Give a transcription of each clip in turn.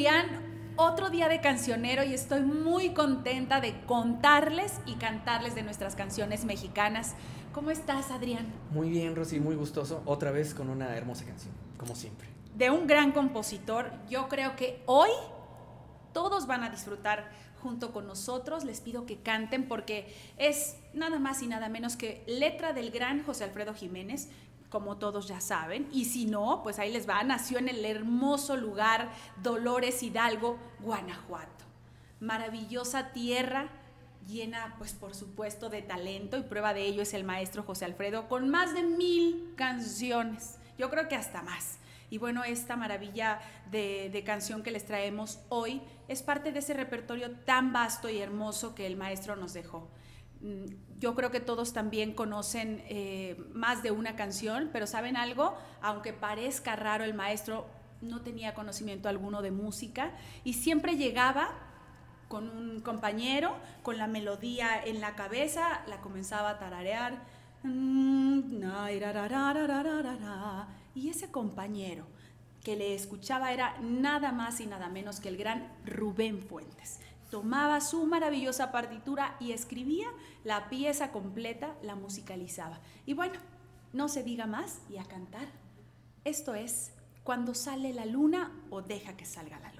Adrián, otro día de cancionero y estoy muy contenta de contarles y cantarles de nuestras canciones mexicanas. ¿Cómo estás, Adrián? Muy bien, Rosy, muy gustoso. Otra vez con una hermosa canción, como siempre. De un gran compositor, yo creo que hoy todos van a disfrutar junto con nosotros. Les pido que canten porque es nada más y nada menos que letra del gran José Alfredo Jiménez, como todos ya saben. Y si no, pues ahí les va. Nació en el hermoso lugar Dolores Hidalgo, Guanajuato. Maravillosa tierra llena, pues por supuesto, de talento y prueba de ello es el maestro José Alfredo con más de mil canciones. Yo creo que hasta más. Y bueno, esta maravilla de, canción que les traemos hoy es parte de ese repertorio tan vasto y hermoso que el maestro nos dejó. Yo creo que todos también conocen eh, más de una canción, pero ¿saben algo? Aunque parezca raro, el maestro no tenía conocimiento alguno de música y siempre llegaba con un compañero, con la melodía en la cabeza, la comenzaba a tararear. Y ese compañero que le escuchaba era nada más y nada menos que el gran Rubén Fuentes. Tomaba su maravillosa partitura y escribía la pieza completa, la musicalizaba. Y bueno, no se diga más y a cantar. Esto es cuando sale la luna o deja que salga la luna.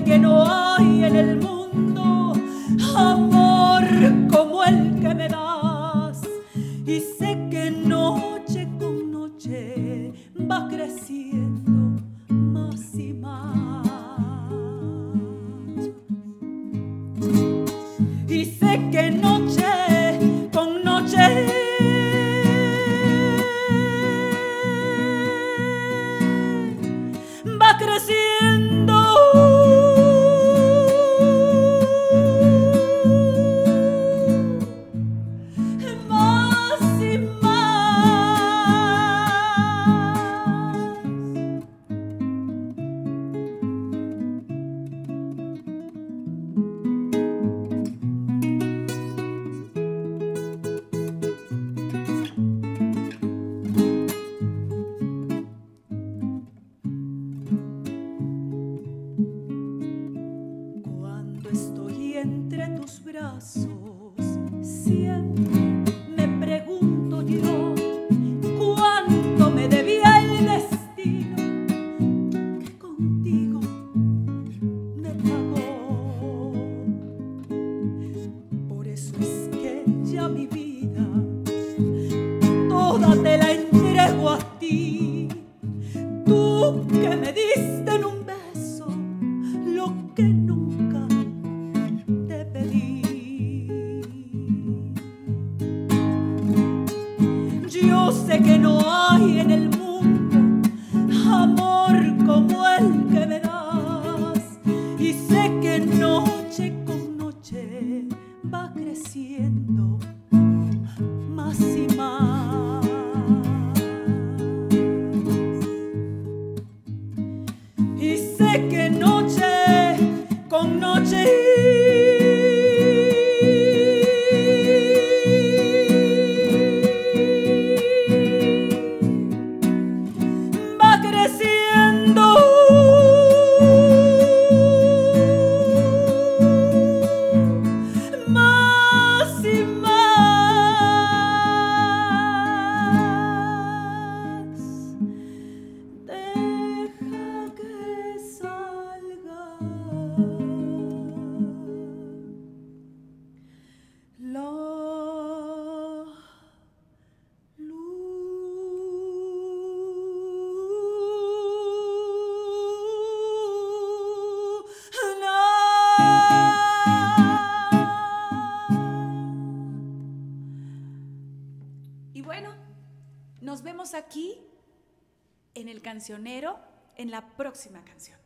que no hay en el mundo. pasos. Siempre me pregunto yo cuánto me debía el destino que contigo me pagó. Por eso es que ya mi vida nos vemos aquí en el cancionero en la próxima canción.